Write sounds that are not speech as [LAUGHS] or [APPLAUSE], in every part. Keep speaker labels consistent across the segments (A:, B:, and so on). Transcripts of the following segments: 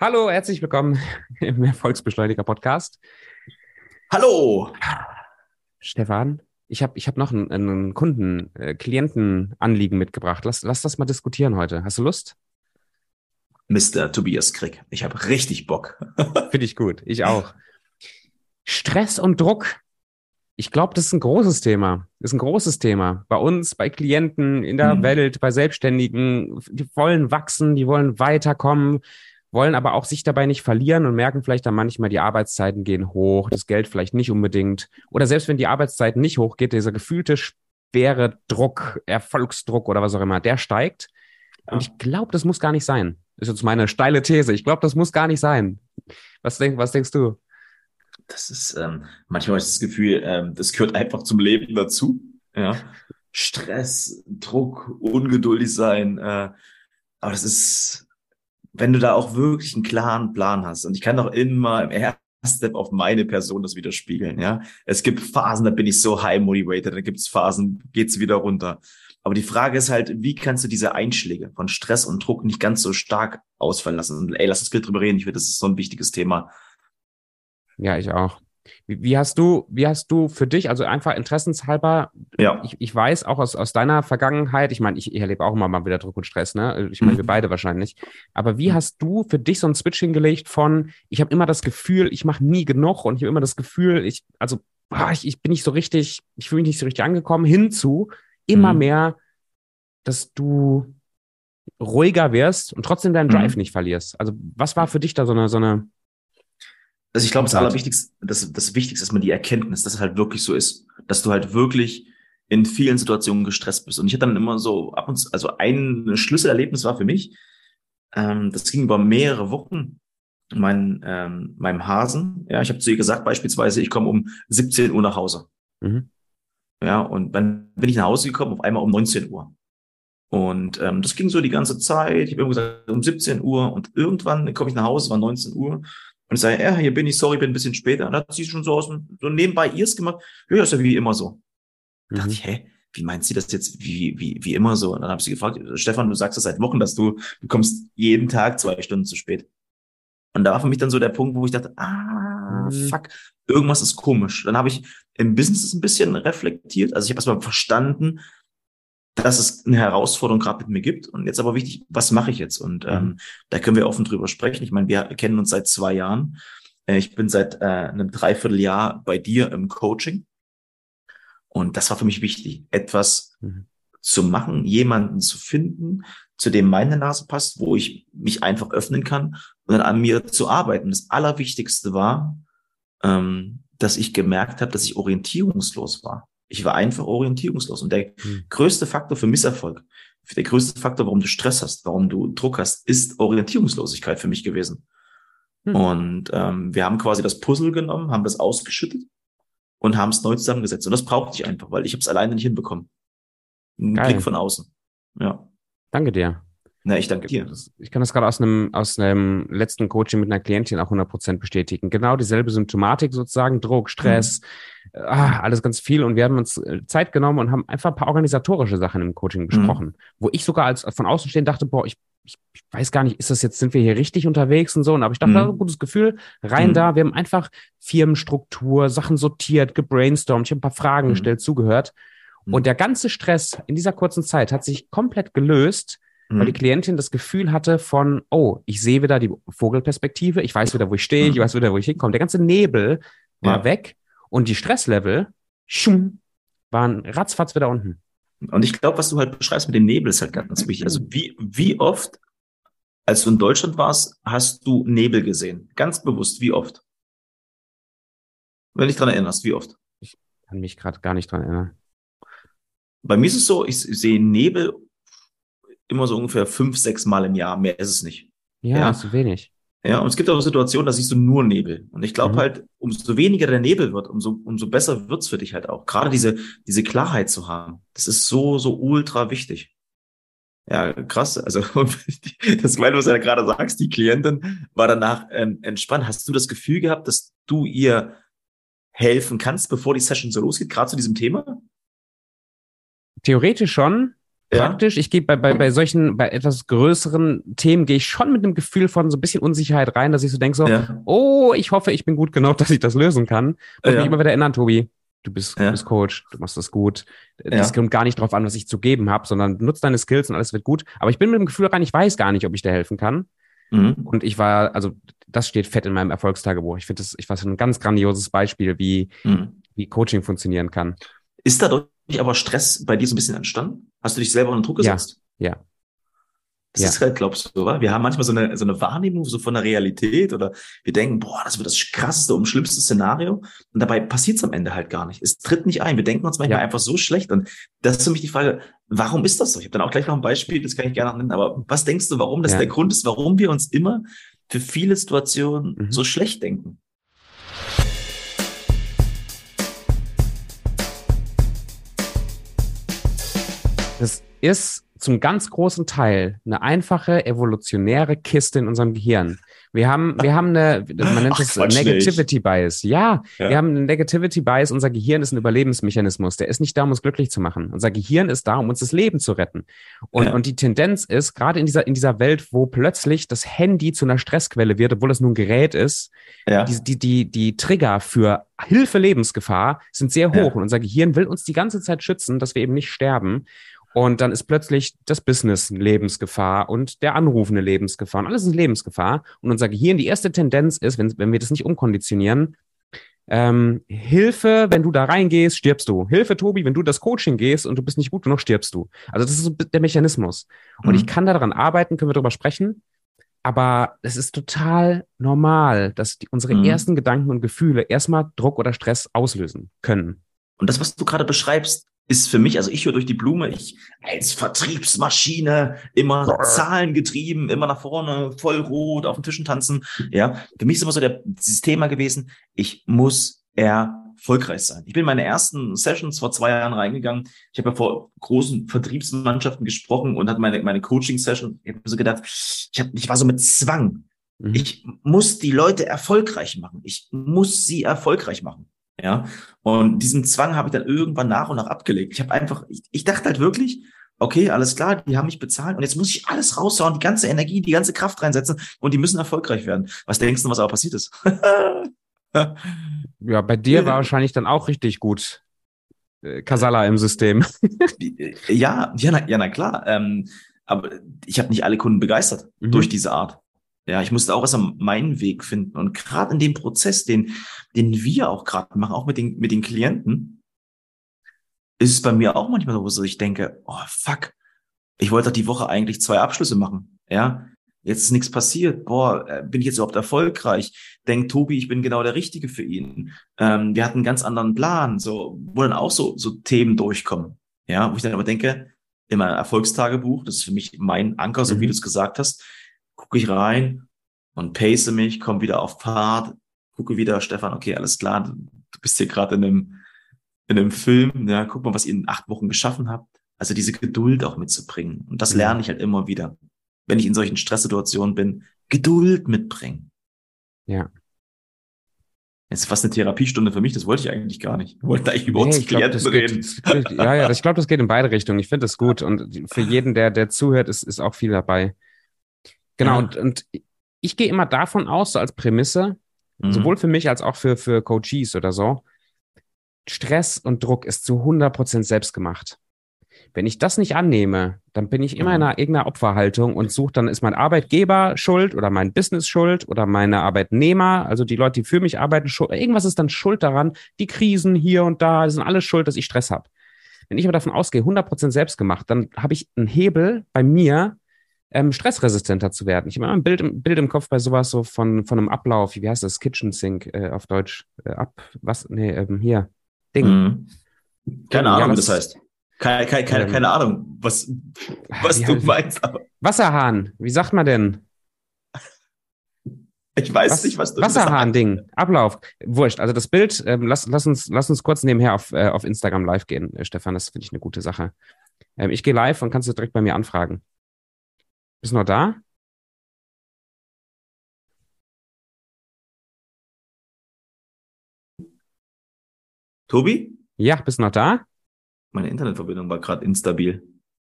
A: Hallo, herzlich willkommen [LAUGHS] im Erfolgsbeschleuniger Podcast.
B: Hallo!
A: Stefan, ich habe ich hab noch einen, einen Kunden, äh, Klientenanliegen mitgebracht. Lass, lass das mal diskutieren heute. Hast du Lust?
B: Mr. Tobias Krieg, ich habe richtig Bock. [LAUGHS]
A: Finde ich gut, ich auch. Stress und Druck. Ich glaube, das ist ein großes Thema. Das ist ein großes Thema. Bei uns, bei Klienten, in der mhm. Welt, bei Selbstständigen. Die wollen wachsen, die wollen weiterkommen, wollen aber auch sich dabei nicht verlieren und merken vielleicht dann manchmal, die Arbeitszeiten gehen hoch, das Geld vielleicht nicht unbedingt. Oder selbst wenn die Arbeitszeiten nicht hochgeht, dieser gefühlte schwere Druck, Erfolgsdruck oder was auch immer, der steigt. Ja. Und ich glaube, das muss gar nicht sein. Das ist jetzt meine steile These. Ich glaube, das muss gar nicht sein. Was, denk, was denkst du?
B: Das ist, ähm, manchmal habe ich das Gefühl, ähm, das gehört einfach zum Leben dazu. Ja. Stress, Druck, ungeduldig sein. Äh, aber das ist, wenn du da auch wirklich einen klaren Plan hast, und ich kann doch immer im ersten Step auf meine Person das widerspiegeln, ja. Es gibt Phasen, da bin ich so high motivated, da gibt es Phasen, geht's wieder runter. Aber die Frage ist halt, wie kannst du diese Einschläge von Stress und Druck nicht ganz so stark ausfallen lassen? Und ey, lass uns bitte drüber reden. Ich finde, das ist so ein wichtiges Thema.
A: Ja, ich auch. Wie, wie, hast du, wie hast du für dich, also einfach interessenshalber, ja. ich, ich weiß auch aus, aus deiner Vergangenheit, ich meine, ich, ich erlebe auch immer mal wieder Druck und Stress, ne? Ich meine, mhm. wir beide wahrscheinlich. Aber wie mhm. hast du für dich so einen Switch hingelegt von, ich habe immer das Gefühl, ich mache nie genug und ich habe immer das Gefühl, ich, also boah, ich, ich bin nicht so richtig, ich fühle mich nicht so richtig angekommen, hinzu immer mhm. mehr, dass du ruhiger wirst und trotzdem deinen Drive mhm. nicht verlierst. Also was war für dich da so eine, so eine
B: also ich glaube, das Allerwichtigste, das, das Wichtigste ist mal die Erkenntnis, dass es halt wirklich so ist, dass du halt wirklich in vielen Situationen gestresst bist. Und ich hatte dann immer so ab und zu, also ein Schlüsselerlebnis war für mich, ähm, das ging über mehrere Wochen, mein, ähm, meinem Hasen. Ja, ich habe zu ihr gesagt, beispielsweise, ich komme um 17 Uhr nach Hause. Mhm. Ja, und dann bin ich nach Hause gekommen, auf einmal um 19 Uhr. Und ähm, das ging so die ganze Zeit. Ich habe immer gesagt, um 17 Uhr und irgendwann komme ich nach Hause, war 19 Uhr und ich sage, ja, hier bin ich, sorry, bin ein bisschen später. Und dann hat sie schon so aus dem, so nebenbei ihrs gemacht. Ja, ist ja wie immer so. Mhm. dachte ich, hä, wie meint sie das jetzt wie, wie, wie immer so? Und dann habe ich sie gefragt, Stefan, du sagst das seit Wochen, dass du, du kommst jeden Tag zwei Stunden zu spät. Und da war für mich dann so der Punkt, wo ich dachte, ah, mhm. fuck, irgendwas ist komisch. Dann habe ich im Business ein bisschen reflektiert. Also ich habe erstmal verstanden, dass es eine Herausforderung gerade mit mir gibt. Und jetzt aber wichtig, was mache ich jetzt? Und ähm, mhm. da können wir offen drüber sprechen. Ich meine, wir kennen uns seit zwei Jahren. Äh, ich bin seit äh, einem Dreivierteljahr bei dir im Coaching. Und das war für mich wichtig, etwas mhm. zu machen, jemanden zu finden, zu dem meine Nase passt, wo ich mich einfach öffnen kann und dann an mir zu arbeiten. Das Allerwichtigste war, ähm, dass ich gemerkt habe, dass ich orientierungslos war. Ich war einfach orientierungslos. Und der mhm. größte Faktor für Misserfolg, der größte Faktor, warum du Stress hast, warum du Druck hast, ist Orientierungslosigkeit für mich gewesen. Mhm. Und ähm, wir haben quasi das Puzzle genommen, haben das ausgeschüttet und haben es neu zusammengesetzt. Und das brauchte ich einfach, weil ich habe es alleine nicht hinbekommen. Ein Geil. Blick von außen. Ja.
A: Danke dir.
B: Na, ich danke dir.
A: Ich kann das gerade aus einem, aus einem letzten Coaching mit einer Klientin auch 100% bestätigen. Genau dieselbe Symptomatik sozusagen, Druck, Stress, mhm. ah, alles ganz viel. Und wir haben uns äh, Zeit genommen und haben einfach ein paar organisatorische Sachen im Coaching mhm. besprochen, mhm. wo ich sogar als von außen stehen dachte, boah, ich, ich, ich, weiß gar nicht, ist das jetzt, sind wir hier richtig unterwegs und so. Und aber ich dachte, mhm. ein gutes Gefühl, rein mhm. da. Wir haben einfach Firmenstruktur, Sachen sortiert, gebrainstormt, ich habe ein paar Fragen mhm. gestellt, zugehört. Und der ganze Stress in dieser kurzen Zeit hat sich komplett gelöst, weil die mhm. Klientin das Gefühl hatte von, oh, ich sehe wieder die Vogelperspektive, ich weiß wieder, wo ich stehe, ich mhm. weiß wieder, wo ich hinkomme. Der ganze Nebel war ja. weg und die Stresslevel schum, waren ratzfatz wieder unten.
B: Und ich glaube, was du halt beschreibst mit dem Nebel, ist halt ganz wichtig. Also wie, wie oft, als du in Deutschland warst, hast du Nebel gesehen? Ganz bewusst, wie oft? Wenn du dich dran erinnerst, wie oft?
A: Ich kann mich gerade gar nicht dran erinnern.
B: Bei mir ist es so, ich sehe Nebel immer so ungefähr fünf, sechs Mal im Jahr. Mehr ist es nicht.
A: Ja, ja. ist wenig.
B: Ja, und es gibt auch Situationen, da siehst du nur Nebel. Und ich glaube mhm. halt, umso weniger der Nebel wird, umso, umso besser wird's für dich halt auch. Gerade diese, diese Klarheit zu haben, das ist so, so ultra wichtig. Ja, krass. Also [LAUGHS] das, weil du es ja gerade sagst, die Klientin war danach ähm, entspannt. Hast du das Gefühl gehabt, dass du ihr helfen kannst, bevor die Session so losgeht, gerade zu diesem Thema?
A: Theoretisch schon, praktisch. Ich gehe bei, bei, bei solchen, bei etwas größeren Themen gehe ich schon mit einem Gefühl von so ein bisschen Unsicherheit rein, dass ich so denke so, ja. oh, ich hoffe, ich bin gut genug, [LAUGHS] dass ich das lösen kann. Und ja. mich immer wieder erinnern, Tobi, du bist, ja. bist Coach, du machst das gut. Das kommt gar nicht drauf an, was ich zu geben habe, sondern nutzt deine Skills und alles wird gut. Aber ich bin mit dem Gefühl rein, ich weiß gar nicht, ob ich dir helfen kann. Mhm. Und ich war, also das steht fett in meinem Erfolgstagebuch. Ich finde das, ich war so ein ganz grandioses Beispiel, wie, mhm. wie Coaching funktionieren kann.
B: Ist dadurch aber Stress bei dir so ein bisschen entstanden? Hast du dich selber unter Druck gesetzt?
A: Ja. ja.
B: Das ja. ist halt, glaubst du, oder? Wir haben manchmal so eine, so eine Wahrnehmung so von der Realität oder wir denken, boah, das wird das krasseste und schlimmste Szenario. Und dabei passiert es am Ende halt gar nicht. Es tritt nicht ein. Wir denken uns manchmal ja. einfach so schlecht. Und das ist für mich die Frage, warum ist das so? Ich habe dann auch gleich noch ein Beispiel, das kann ich gerne noch nennen. Aber was denkst du, warum das ja. der Grund ist, warum wir uns immer für viele Situationen mhm. so schlecht denken?
A: Das ist zum ganz großen Teil eine einfache evolutionäre Kiste in unserem Gehirn. Wir haben, wir haben eine, man nennt es Negativity nicht. Bias. Ja, ja, wir haben einen Negativity Bias. Unser Gehirn ist ein Überlebensmechanismus. Der ist nicht da, um uns glücklich zu machen. Unser Gehirn ist da, um uns das Leben zu retten. Und, ja. und die Tendenz ist, gerade in dieser, in dieser Welt, wo plötzlich das Handy zu einer Stressquelle wird, obwohl es nur ein Gerät ist, ja. die, die, die, die Trigger für Hilfe Lebensgefahr sind sehr hoch. Und unser Gehirn will uns die ganze Zeit schützen, dass wir eben nicht sterben. Und dann ist plötzlich das Business eine Lebensgefahr und der Anruf eine Lebensgefahr und alles ist Lebensgefahr. Und unser Gehirn, die erste Tendenz ist, wenn, wenn wir das nicht umkonditionieren, ähm, Hilfe, wenn du da reingehst, stirbst du. Hilfe, Tobi, wenn du das Coaching gehst und du bist nicht gut genug, stirbst du. Also das ist der Mechanismus. Und mhm. ich kann daran arbeiten, können wir darüber sprechen. Aber es ist total normal, dass die, unsere mhm. ersten Gedanken und Gefühle erstmal Druck oder Stress auslösen können.
B: Und das, was du gerade beschreibst, ist für mich, also ich höre durch die Blume, ich als Vertriebsmaschine, immer Zahlen getrieben, immer nach vorne, voll rot, auf den Tischen tanzen. Ja, für mich ist immer so der, dieses Thema gewesen, ich muss erfolgreich sein. Ich bin in meine ersten Sessions vor zwei Jahren reingegangen. Ich habe ja vor großen Vertriebsmannschaften gesprochen und hatte meine, meine Coaching-Session. Ich habe so gedacht, ich, hab, ich war so mit Zwang. Mhm. Ich muss die Leute erfolgreich machen. Ich muss sie erfolgreich machen. Ja, und diesen Zwang habe ich dann irgendwann nach und nach abgelegt. Ich habe einfach, ich, ich dachte halt wirklich, okay, alles klar, die haben mich bezahlt und jetzt muss ich alles raushauen, die ganze Energie, die ganze Kraft reinsetzen und die müssen erfolgreich werden. Was denkst du, was aber passiert ist? [LAUGHS]
A: ja, bei dir war wahrscheinlich dann auch richtig gut. Äh, Kasala im System. [LAUGHS]
B: ja, ja, na, ja, na klar. Ähm, aber ich habe nicht alle Kunden begeistert mhm. durch diese Art. Ja, ich musste auch erst meinen Weg finden. Und gerade in dem Prozess, den, den wir auch gerade machen, auch mit den, mit den Klienten, ist es bei mir auch manchmal so, dass ich denke, oh fuck, ich wollte doch die Woche eigentlich zwei Abschlüsse machen. Ja, jetzt ist nichts passiert. Boah, äh, bin ich jetzt überhaupt erfolgreich? Denkt Tobi, ich bin genau der Richtige für ihn. Ähm, wir hatten einen ganz anderen Plan, so, wo dann auch so, so Themen durchkommen. Ja, wo ich dann aber denke, in meinem Erfolgstagebuch, das ist für mich mein Anker, so mhm. wie du es gesagt hast, gucke ich rein und pace mich, komme wieder auf Fahrt, gucke wieder, Stefan, okay, alles klar, du bist hier gerade in einem, in einem Film, ja, guck mal, was ihr in acht Wochen geschaffen habt. Also diese Geduld auch mitzubringen. Und das lerne ich halt immer wieder, wenn ich in solchen Stresssituationen bin, Geduld mitbringen.
A: Ja.
B: Jetzt ist fast eine Therapiestunde für mich, das wollte ich eigentlich gar nicht. Ich wollte eigentlich über nee, uns Klienten reden.
A: Geht, [LAUGHS] ja, ja, ich glaube, das geht in beide Richtungen. Ich finde das gut. Und für jeden, der, der zuhört, ist, ist auch viel dabei. Genau, ja. und, und ich gehe immer davon aus, so als Prämisse, mhm. sowohl für mich als auch für, für Coaches oder so, Stress und Druck ist zu 100% selbst gemacht. Wenn ich das nicht annehme, dann bin ich immer in einer irgendeiner Opferhaltung und suche, dann ist mein Arbeitgeber schuld oder mein Business schuld oder meine Arbeitnehmer, also die Leute, die für mich arbeiten, schuld. Irgendwas ist dann schuld daran. Die Krisen hier und da, sind alles schuld, dass ich Stress habe. Wenn ich aber davon ausgehe, 100% selbst gemacht, dann habe ich einen Hebel bei mir, ähm, stressresistenter zu werden. Ich habe immer ein Bild, im, Bild im Kopf bei sowas so von, von einem Ablauf, wie heißt das, Kitchen Sink äh, auf Deutsch, äh, ab, was, nee, ähm, hier, Ding. Mhm.
B: Keine Ahnung, ja, wie das heißt. Keine, keine, keine, ähm, keine Ahnung, was, was du meinst. Aber.
A: Wasserhahn, wie sagt man denn?
B: Ich weiß was, nicht, was
A: du Wasserhahn-Ding, Ablauf. Wurscht. Also das Bild, ähm, lass, lass, uns, lass uns kurz nebenher auf, äh, auf Instagram live gehen, äh, Stefan. Das finde ich eine gute Sache. Ähm, ich gehe live und kannst du direkt bei mir anfragen. Bist du noch da?
B: Tobi?
A: Ja, bist du noch da?
B: Meine Internetverbindung war gerade instabil.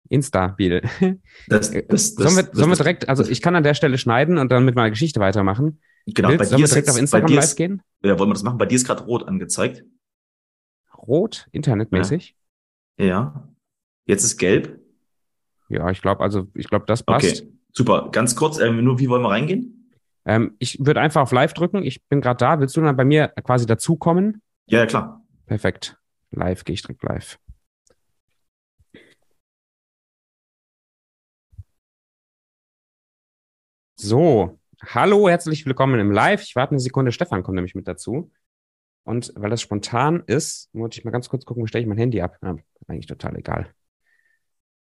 A: Instabil. [LAUGHS]
B: Das, das, das,
A: sollen wir, sollen wir direkt, also ich kann an der Stelle schneiden und dann mit meiner Geschichte weitermachen.
B: Genau,
A: Willst,
B: bei
A: sollen
B: dir
A: wir direkt
B: jetzt,
A: auf Instagram live
B: ist,
A: gehen?
B: Ja, wollen wir das machen? Bei dir ist gerade rot angezeigt.
A: Rot, internetmäßig?
B: Ja. Jetzt ist gelb.
A: Ja, ich glaube, also ich glaube, das passt.
B: Okay. Super. Ganz kurz, ähm, nur wie wollen wir reingehen?
A: Ähm, ich würde einfach auf Live drücken. Ich bin gerade da. Willst du dann bei mir quasi dazukommen?
B: Ja, ja, klar.
A: Perfekt. Live, gehe ich direkt live. So, hallo, herzlich willkommen im Live. Ich warte eine Sekunde, Stefan kommt nämlich mit dazu. Und weil das spontan ist, muss ich mal ganz kurz gucken, wo stelle ich mein Handy ab? Ja, eigentlich total egal.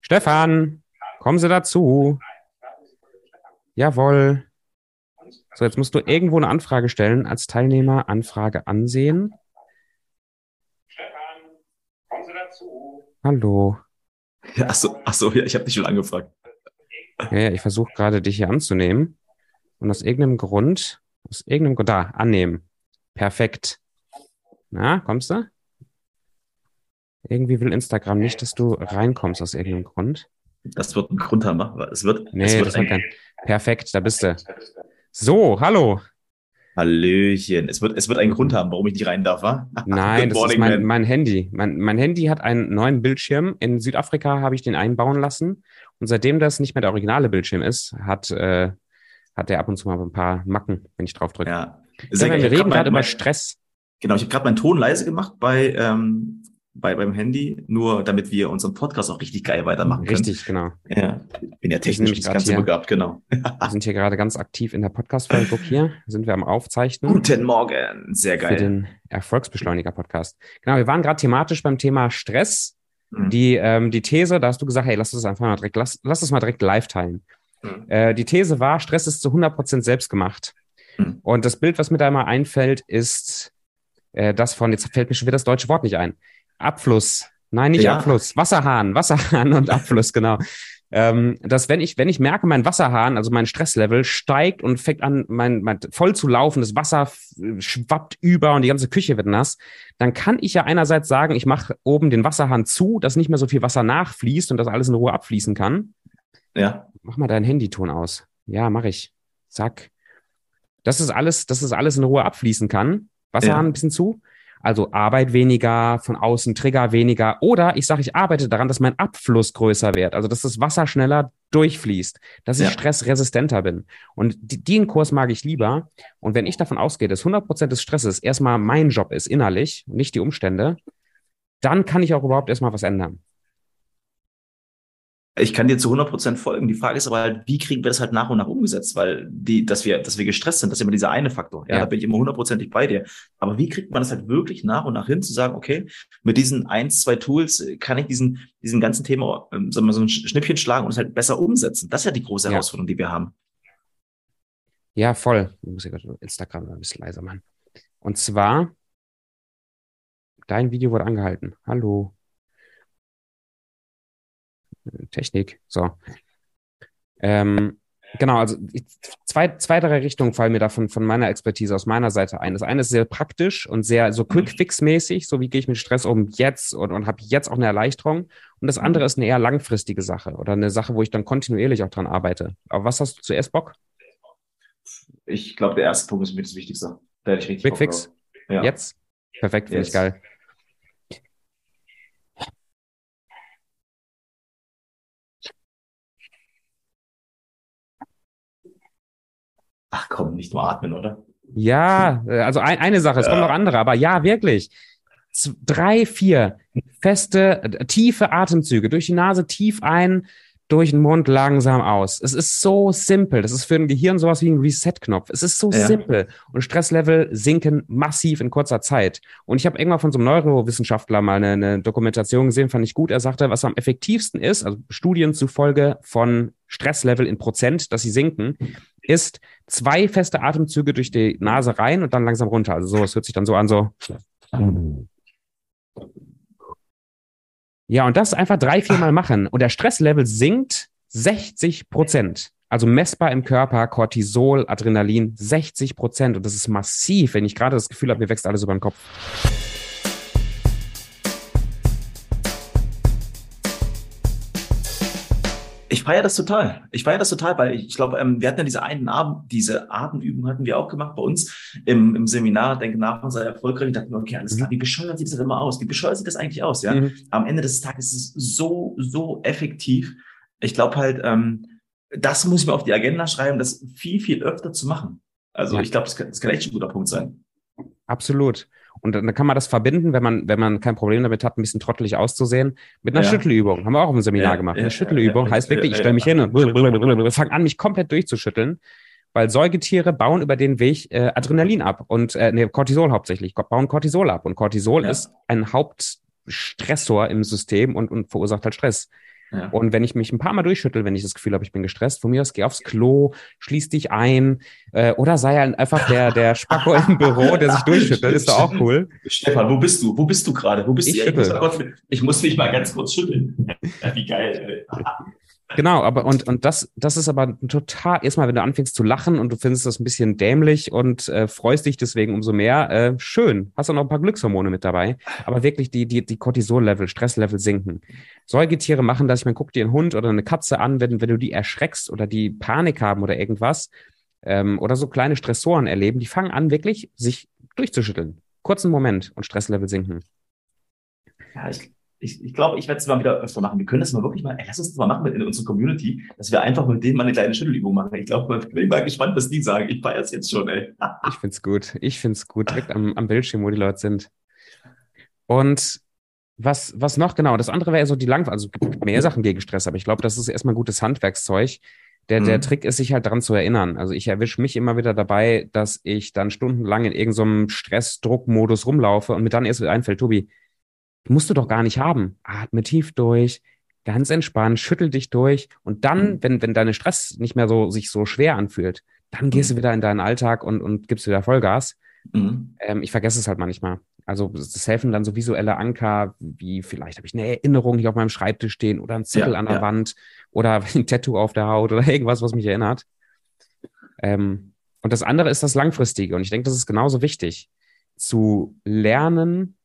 A: Stefan, kommen Sie dazu. Jawohl. So, jetzt musst du irgendwo eine Anfrage stellen. Als Teilnehmer Anfrage ansehen.
C: Stefan, kommen Sie dazu.
A: Hallo.
B: Ja, ach so, ach so, ja, ich habe dich schon angefragt.
A: Ja, ja, ich versuche gerade dich hier anzunehmen. Und aus irgendeinem Grund, aus irgendeinem Grund, da, annehmen. Perfekt. Na, kommst du? Irgendwie will Instagram nicht, dass du reinkommst aus irgendeinem Grund.
B: Das wird ein Grund haben. wa? Es wird,
A: Nee,
B: es wird
A: das
B: ein,
A: kein. Perfekt, da bist du. So, hallo.
B: Hallöchen. Es wird, es wird einen Grund haben, warum ich nicht rein darf, wa? [LAUGHS]
A: Nein, das ist
B: morning,
A: mein,
B: man.
A: mein Handy. Mein, mein Handy hat einen neuen Bildschirm. In Südafrika habe ich den einbauen lassen. Und seitdem das nicht mehr der originale Bildschirm ist, hat, äh, hat der ab und zu mal ein paar Macken, wenn ich drauf drücke.
B: Ja. Geil.
A: wir reden gerade
B: mein-
A: über Stress.
B: Genau, ich habe gerade meinen Ton leise gemacht bei, ähm, bei beim Handy, nur damit wir unseren Podcast auch richtig geil weitermachen können.
A: Richtig, genau.
B: Ja, bin ja technisch
A: nämlich
B: nicht
A: grad
B: ganz so begabt, genau.
A: Wir sind hier gerade ganz aktiv in der Podcast-Facebook hier. Sind wir am Aufzeichnen
B: Guten Morgen, sehr
A: für
B: geil.
A: den Erfolgsbeschleuniger-Podcast. Genau, wir waren gerade thematisch beim Thema Stress.
B: Mhm.
A: Die, ähm, die These, da hast du gesagt, hey, lass das einfach mal direkt, lass, lass das mal direkt live teilen.
B: Mhm.
A: Äh, die These war, Stress ist zu 100% selbst gemacht.
B: Mhm.
A: Und das Bild, was mir da mal einfällt, ist äh, das von, jetzt fällt mir schon wieder das deutsche Wort nicht ein. Abfluss. Nein, nicht
B: Ja.
A: Abfluss. Wasserhahn. Wasserhahn und Abfluss, genau. Ähm, dass wenn ich, wenn ich merke, mein Wasserhahn, also mein Stresslevel steigt und fängt an, mein, mein voll zu laufen, das Wasser schwappt über und die ganze Küche wird nass, dann kann ich ja einerseits sagen, ich mache oben den Wasserhahn zu, dass nicht mehr so viel Wasser nachfließt und das alles in Ruhe abfließen kann.
B: Ja,
A: Mach mal deinen Handyton aus. Ja, mache ich. Zack. Das ist alles, dass das alles in Ruhe abfließen kann. Wasserhahn
B: Ja.
A: ein bisschen zu. Also Arbeit weniger, von außen Trigger weniger. Oder ich sage, ich arbeite daran, dass mein Abfluss größer wird. Also dass das Wasser schneller durchfließt, dass ich
B: Ja.
A: stressresistenter bin. Und die, den Kurs mag ich lieber. Und wenn ich davon ausgehe, dass 100% des Stresses erstmal mein Job ist, innerlich, und nicht die Umstände, dann kann ich auch überhaupt erstmal was ändern.
B: Ich kann dir zu 100 Prozent folgen. Die Frage ist aber halt, wie kriegen wir das halt nach und nach umgesetzt? Weil die, dass wir, dass wir gestresst sind, das ist immer dieser eine Faktor. Ja,
A: Ja.
B: da bin ich immer hundertprozentig bei dir. Aber wie kriegt man das halt wirklich nach und nach hin, zu sagen, okay, mit diesen eins, zwei Tools kann ich diesen, diesen ganzen Thema, ähm, sagen wir mal, so ein Schnippchen schlagen und es halt besser umsetzen? Das ist ja die große
A: Ja.
B: Herausforderung, die wir haben.
A: Ja, voll. Ich muss ja gerade Instagram ein bisschen leiser machen. Und zwar, dein Video wurde angehalten. Hallo. Technik. So. Ähm, genau, also ich, zwei, zwei, drei Richtungen fallen mir davon von meiner Expertise aus meiner Seite ein. Das eine ist sehr praktisch und sehr so quick-fix-mäßig, so wie gehe ich mit Stress um jetzt und, und habe jetzt auch eine Erleichterung. Und das andere ist eine eher langfristige Sache oder eine Sache, wo ich dann kontinuierlich auch dran arbeite. Aber was hast du zuerst Bock?
B: Ich glaube, der erste Punkt ist mir das Wichtigste. Da hätte ich richtig
A: Quick fix?
B: Ja.
A: Jetzt? Perfekt, finde ich
B: Jetzt.
A: geil.
B: Ach komm, nicht nur atmen, oder?
A: Ja, äh, also ein, eine Sache, es kommen
B: Ja.
A: noch andere, aber ja, wirklich. Z drei, vier feste, tiefe Atemzüge durch die Nase tief ein, durch den Mund langsam aus. Es ist so simpel. Das ist für ein Gehirn sowas wie ein Reset-Knopf. Es ist so
B: Ja.
A: simpel. Und Stresslevel sinken massiv in kurzer Zeit. Und ich habe irgendwann von so einem Neurowissenschaftler mal eine, eine Dokumentation gesehen, fand ich gut. Er sagte, was am effektivsten ist, also Studien zufolge von Stresslevel in Prozent, dass sie sinken, ist zwei feste Atemzüge durch die Nase rein und dann langsam runter. Also so, es hört sich dann so an, so. Ja, und das einfach drei, viermal machen. Und der Stresslevel sinkt 60 Prozent. Also messbar im Körper, Cortisol, Adrenalin, 60 Prozent. Und das ist massiv, wenn ich gerade das Gefühl habe, mir wächst alles über den Kopf.
B: Ich feiere das total. Ich feiere das total, weil ich glaube, ähm, wir hatten ja diese einen Abend, diese Atemübung hatten wir auch gemacht bei uns im, im Seminar. Denke nach und sei erfolgreich. Ich dachte mir, okay, alles klar, mhm. wie bescheuert sieht das immer aus? Wie bescheuert sieht das eigentlich aus? Ja, mhm. am Ende des Tages ist es so, so effektiv. Ich glaube halt, ähm, das muss ich mir auf die Agenda schreiben, das viel, viel öfter zu machen. Also ja. ich glaube, das, das kann echt ein guter Punkt sein.
A: Absolut. Und dann kann man das verbinden, wenn man, wenn man kein Problem damit hat, ein bisschen trottelig auszusehen, mit einer ja. Schüttelübung. Haben wir auch im Seminar ja, gemacht. Eine Schüttelübung heißt wirklich, ich stelle mich hin und fange an, mich komplett durchzuschütteln, weil Säugetiere bauen über den Weg äh, Adrenalin ab und äh, nee, Cortisol hauptsächlich, bauen Cortisol ab. Und Cortisol ist ein Hauptstressor im System und, und verursacht halt Stress. Und wenn ich mich ein paar Mal durchschüttel, wenn ich das Gefühl habe, ich bin gestresst, von mir aus geh aufs Klo, schließ dich ein äh, oder sei halt einfach der, der Spacko im [LAUGHS] Büro, der sich durchschüttelt, ist doch auch cool.
B: Stefan, wo bist du? Wo bist du gerade? Wo bist ich du? Ich muss, ich muss mich mal ganz kurz schütteln. [LAUGHS] Wie geil.
A: Genau, aber und, und das, das ist aber total, erstmal, wenn du anfängst zu lachen und du findest das ein bisschen dämlich und äh, freust dich deswegen umso mehr, äh, schön. Hast auch noch ein paar Glückshormone mit dabei. Aber wirklich die, die, die Cortisol-Level, Stresslevel sinken. Säugetiere machen das, ich meine, guck dir einen Hund oder eine Katze an, wenn, wenn du die erschreckst oder die Panik haben oder irgendwas, ähm, oder so kleine Stressoren erleben, die fangen an, wirklich sich durchzuschütteln. Kurzen Moment und Stresslevel sinken.
B: Ja, ich, ich, ich glaube, ich werde es mal wieder öfter machen. Wir können das mal wirklich mal, ey, lass uns das mal machen in unserer Community, dass wir einfach mit denen mal eine kleine Schüttelübung machen. Ich glaube, ich bin mal gespannt, was die sagen. Ich feiere es jetzt schon, ey. [LAUGHS]
A: ich finde es gut. Ich finde es gut, direkt am, am Bildschirm, wo die Leute sind. Und was, was noch genau? Das andere wäre so die Lang, also mehr Sachen gegen Stress, aber ich glaube, das ist erstmal gutes Handwerkszeug. Der, mhm. der Trick ist, sich halt daran zu erinnern. Also ich erwische mich immer wieder dabei, dass ich dann stundenlang in irgendeinem so Stressdruckmodus rumlaufe und mir dann erst wieder einfällt, Tobi, musst du doch gar nicht haben. Atme tief durch, ganz entspannt, schüttel dich durch und dann, mhm. wenn, wenn deine Stress nicht mehr so sich so schwer anfühlt, dann gehst mhm. du wieder in deinen Alltag und, und gibst wieder Vollgas. Mhm. Ähm, ich vergesse es halt manchmal. Also das helfen dann so visuelle Anker, wie vielleicht habe ich eine Erinnerung hier auf meinem Schreibtisch stehen oder ein Zettel ja, an der ja. Wand oder [LAUGHS] ein Tattoo auf der Haut oder irgendwas, was mich erinnert. Ähm, und das andere ist das Langfristige. Und ich denke, das ist genauso wichtig, zu lernen,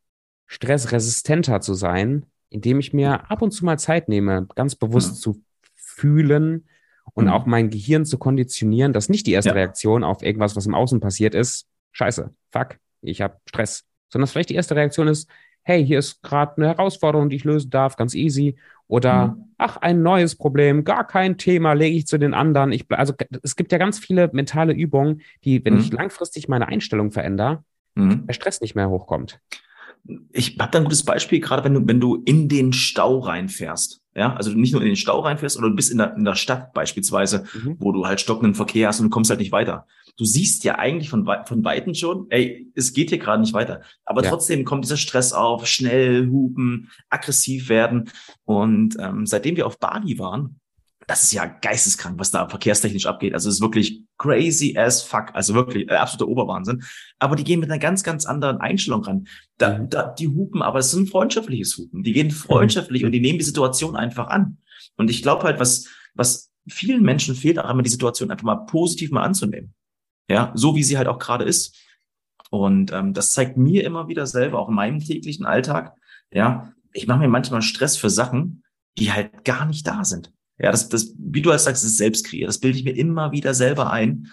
A: stressresistenter zu sein, indem ich mir ab und zu mal Zeit nehme, ganz bewusst mhm. zu fühlen und mhm. auch mein Gehirn zu konditionieren, dass nicht die erste ja. Reaktion auf irgendwas, was im Außen passiert ist, scheiße, fuck, ich habe Stress, sondern dass vielleicht die erste Reaktion ist, hey, hier ist gerade eine Herausforderung, die ich lösen darf, ganz easy. Oder mhm. ach, ein neues Problem, gar kein Thema, lege ich zu den anderen. Ich, also es gibt ja ganz viele mentale Übungen, die, wenn mhm. ich langfristig meine Einstellung verändere, mhm. der Stress nicht mehr hochkommt
B: ich habe da ein gutes Beispiel, gerade wenn du, wenn du in den Stau reinfährst. Ja, also nicht nur in den Stau reinfährst, oder du bist in der, in der Stadt beispielsweise, mhm. wo du halt stockenden Verkehr hast und du kommst halt nicht weiter. Du siehst ja eigentlich von, von Weitem schon, ey, es geht hier gerade nicht weiter. Aber ja. trotzdem kommt dieser Stress auf, schnell hupen, aggressiv werden. Und ähm, seitdem wir auf Bali waren, das ist ja geisteskrank, was da verkehrstechnisch abgeht. Also es ist wirklich crazy as fuck. Also wirklich äh, absoluter Oberwahnsinn. Aber die gehen mit einer ganz, ganz anderen Einstellung ran. Da, mhm. da, die hupen, aber es ist ein freundschaftliches Hupen. Die gehen freundschaftlich mhm. und die nehmen die Situation einfach an. Und ich glaube halt, was, was vielen Menschen fehlt, auch einmal die Situation einfach mal positiv mal anzunehmen. Ja, so wie sie halt auch gerade ist. Und ähm, das zeigt mir immer wieder selber, auch in meinem täglichen Alltag, ja, ich mache mir manchmal Stress für Sachen, die halt gar nicht da sind. Ja, das, das, wie du halt sagst, ist selbst kreiert. Das bilde ich mir immer wieder selber ein.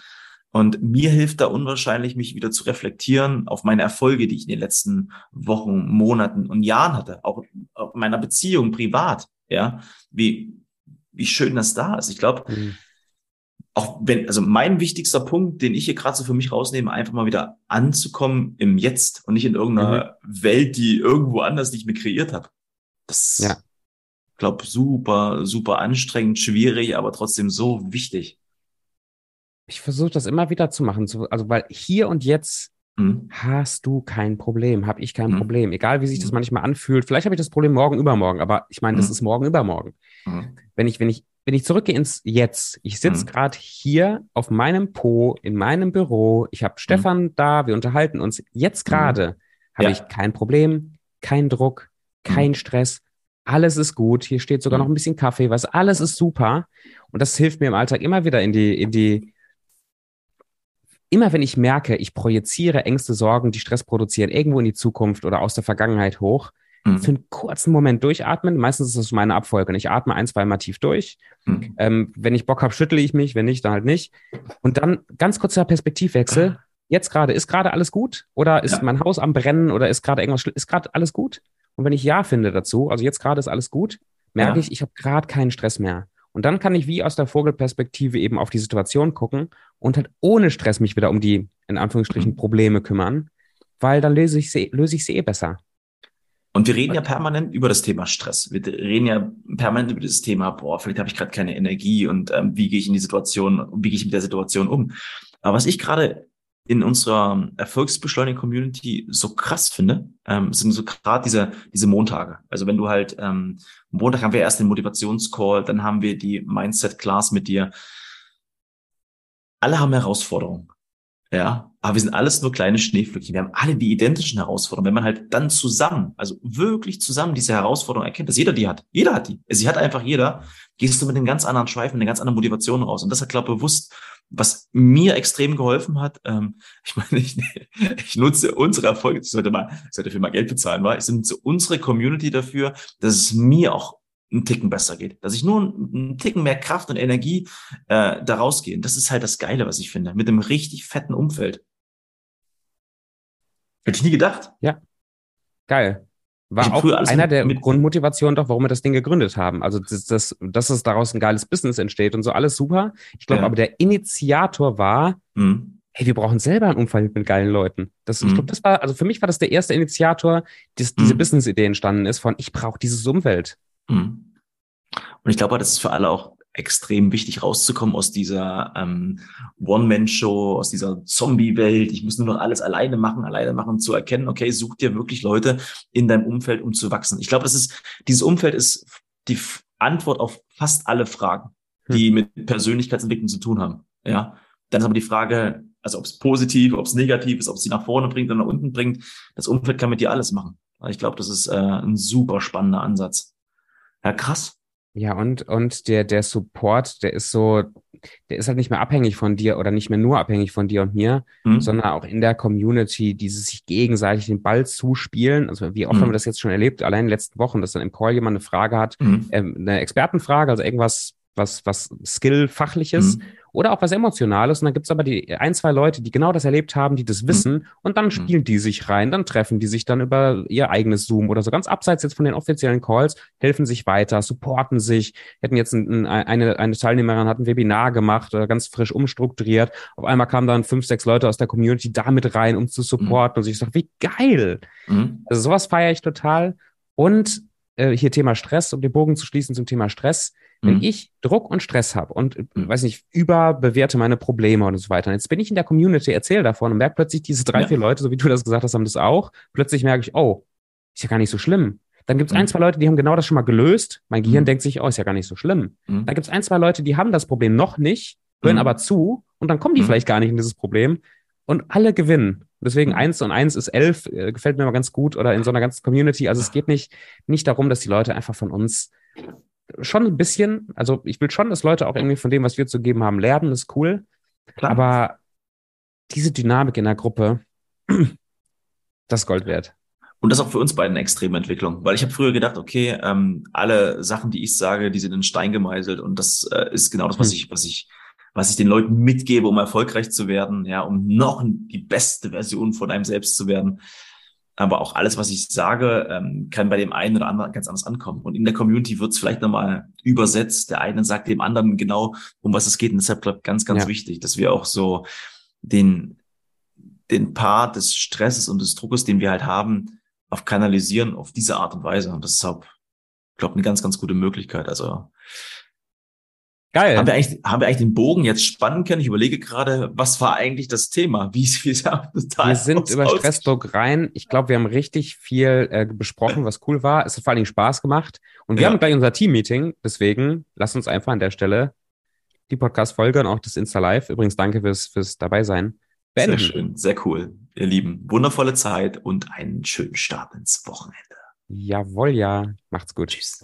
B: Und mir hilft da unwahrscheinlich, mich wieder zu reflektieren auf meine Erfolge, die ich in den letzten Wochen, Monaten und Jahren hatte, auch auf meiner Beziehung privat. Ja, wie, wie schön das da ist. Ich glaube, mhm. auch wenn, also mein wichtigster Punkt, den ich hier gerade so für mich rausnehme, einfach mal wieder anzukommen im Jetzt und nicht in irgendeiner mhm. Welt, die irgendwo anders, die ich mir kreiert habe. Das ja glaube, super, super anstrengend, schwierig, aber trotzdem so wichtig.
A: Ich versuche das immer wieder zu machen. Also, weil hier und jetzt mhm. hast du kein Problem, habe ich kein mhm. Problem. Egal, wie sich das mhm. manchmal anfühlt. Vielleicht habe ich das Problem morgen, übermorgen, aber ich meine, das mhm. ist morgen, übermorgen. Mhm. Wenn ich, wenn ich, wenn ich zurückgehe ins Jetzt, ich sitze mhm. gerade hier auf meinem Po in meinem Büro, ich habe Stefan da, wir unterhalten uns. Jetzt gerade habe ja. ich kein Problem, kein Druck, kein Stress, alles ist gut, hier steht sogar mhm. noch ein bisschen Kaffee, was alles ist super. Und das hilft mir im Alltag immer wieder in die, in die, immer wenn ich merke, ich projiziere Ängste, Sorgen, die Stress produzieren, irgendwo in die Zukunft oder aus der Vergangenheit hoch, mhm. für einen kurzen Moment durchatmen. Meistens ist das meine Abfolge. Ich atme ein, zwei Mal tief durch. Mhm. Ähm, wenn ich Bock habe, schüttle ich mich. Wenn nicht, dann halt nicht. Und dann ganz kurzer Perspektivwechsel. Jetzt gerade, ist gerade alles gut? Oder ist ja. mein Haus am Brennen? Oder ist gerade irgendwas, ist gerade alles gut? Und wenn ich Ja finde dazu, also jetzt gerade ist alles gut, merke ja. ich, ich habe gerade keinen Stress mehr. Und dann kann ich wie aus der Vogelperspektive eben auf die Situation gucken und halt ohne Stress mich wieder um die, in Anführungsstrichen, mhm. Probleme kümmern, weil dann löse ich sie, löse ich sie eh besser.
B: Und wir reden ja permanent über das Thema Stress. Wir reden ja permanent über das Thema, boah, vielleicht habe ich gerade keine Energie und ähm, wie gehe ich in die Situation, wie gehe ich mit der Situation um. Aber was ich gerade in unserer Erfolgsbeschleunigung-Community so krass finde, ähm, sind so gerade diese, diese Montage. Also wenn du halt, ähm, Montag haben wir erst den Motivationscall, dann haben wir die Mindset-Class mit dir. Alle haben Herausforderungen. Ja, aber wir sind alles nur kleine Schneeflöckchen. Wir haben alle die identischen Herausforderungen. Wenn man halt dann zusammen, also wirklich zusammen diese Herausforderung erkennt, dass jeder die hat. Jeder hat die. Sie hat einfach jeder. Gehst du mit einem ganz anderen Schweif, mit einer ganz anderen Motivation raus. Und das hat, glaube ich, bewusst, was mir extrem geholfen hat. Ähm, [LAUGHS] ich meine, ich, ich nutze unsere Erfolge, ich sollte mal, ich sollte für mal Geld bezahlen, war. Ich nutze unsere Community dafür, dass es mir auch einen Ticken besser geht. Dass ich nur einen Ticken mehr Kraft und Energie äh, da rausgehe. Das ist halt das Geile, was ich finde. Mit einem richtig fetten Umfeld. Hätte ich nie gedacht.
A: Ja. Geil. War auch einer der Grundmotivationen doch, warum wir das Ding gegründet haben. Also, das, das, dass es daraus ein geiles Business entsteht und so, alles super. Ich glaube, ja. aber der Initiator war, mhm. hey, wir brauchen selber ein Umfeld mit geilen Leuten. Das, mhm. Ich glaube, das war, also für mich war das der erste Initiator, dass diese mhm. Business-Idee entstanden ist von, ich brauche dieses Umfeld.
B: Mhm. Und ich glaube, das ist für alle auch extrem wichtig, rauszukommen aus dieser ähm, One-Man-Show, aus dieser Zombie-Welt. Ich muss nur noch alles alleine machen, alleine machen, zu erkennen, okay, such dir wirklich Leute in deinem Umfeld, um zu wachsen. Ich glaube, das ist, dieses Umfeld ist die Antwort auf fast alle Fragen, die hm. mit Persönlichkeitsentwicklung zu tun haben. Ja. Dann ist aber die Frage, also ob es positiv, ob es negativ ist, ob es sie nach vorne bringt oder nach unten bringt. Das Umfeld kann mit dir alles machen. Ich glaube, das ist äh, ein super spannender Ansatz. Ja, krass.
A: Ja, und, und der, der Support, der ist so, der ist halt nicht mehr abhängig von dir oder nicht mehr nur abhängig von dir und mir, mhm. sondern auch in der Community, dieses sich gegenseitig den Ball zuspielen. Also wie oft mhm. haben wir das jetzt schon erlebt, allein in den letzten Wochen, dass dann im Call jemand eine Frage hat, mhm. ähm, eine Expertenfrage, also irgendwas, was, was Skill-Fachliches. Mhm oder auch was Emotionales. Und dann gibt's aber die ein, zwei Leute, die genau das erlebt haben, die das mhm. wissen mhm. und dann spielen die sich rein, dann treffen die sich dann über ihr eigenes Zoom oder so ganz abseits jetzt von den offiziellen Calls, helfen sich weiter, supporten sich, hätten jetzt ein, eine, eine Teilnehmerin hat ein Webinar gemacht, oder ganz frisch umstrukturiert. Auf einmal kamen dann fünf, sechs Leute aus der Community damit rein, um zu supporten. Mhm. Und ich sage, wie geil! Mhm. Also sowas feiere ich total. Und äh, hier Thema Stress, um den Bogen zu schließen zum Thema Stress. Wenn mhm. ich Druck und Stress habe und, äh, mhm. weiß nicht, überbewerte meine Probleme und so weiter, und jetzt bin ich in der Community, erzähle davon und merke plötzlich, diese drei, ja. vier Leute, so wie du das gesagt hast, haben das auch. Plötzlich merke ich, oh, ist ja gar nicht so schlimm. Dann gibt es mhm. ein, zwei Leute, die haben genau das schon mal gelöst. Mein Gehirn mhm. denkt sich, oh, ist ja gar nicht so schlimm. Mhm. Dann gibt es ein, zwei Leute, die haben das Problem noch nicht, hören mhm. aber zu und dann kommen die vielleicht gar nicht in dieses Problem und alle gewinnen. Deswegen eins und eins ist elf, äh, gefällt mir immer ganz gut oder in so einer ganzen Community. Also es geht nicht, nicht darum, dass die Leute einfach von uns schon ein bisschen, also ich will schon, dass Leute auch irgendwie von dem, was wir zu geben haben, lernen, das ist cool. Klar. Aber diese Dynamik in der Gruppe, [CLEARS THROAT] das ist Gold wert.
B: Und das auch für uns beide eine extreme Entwicklung, weil ich habe früher gedacht, okay, ähm, alle Sachen, die ich sage, die sind in Stein gemeißelt und das äh, ist genau das, was hm. ich, was ich, was ich den Leuten mitgebe, um erfolgreich zu werden, ja, um noch die beste Version von einem selbst zu werden. Aber auch alles, was ich sage, ähm, kann bei dem einen oder anderen ganz anders ankommen. Und in der Community wird es vielleicht nochmal übersetzt. Der eine sagt dem anderen genau, um was es geht. Und deshalb bleibt ganz, ganz ja. wichtig, dass wir auch so den, den Part des Stresses und des Druckes, den wir halt haben, auf kanalisieren auf diese Art und Weise. Und das ist auch, glaube eine ganz, ganz gute Möglichkeit. Also Geil. Haben wir, eigentlich, haben wir eigentlich den Bogen jetzt spannen können? Ich überlege gerade, was war eigentlich das Thema? Wie, wie
A: sah das Wir sind über Stressdruck rein. Ich glaube, wir haben richtig viel äh, besprochen, was cool war. Es hat vor allen Dingen Spaß gemacht. Und wir ja. haben gleich unser Team-Meeting. Deswegen lass uns einfach an der Stelle die Podcast-Folge und auch das Insta-Live. Übrigens, danke fürs, fürs dabei sein.
B: Beenden. Sehr schön, sehr cool. Ihr Lieben, wundervolle Zeit und einen schönen Start ins Wochenende.
A: Jawohl, ja. Macht's gut. Tschüss.